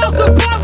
cross the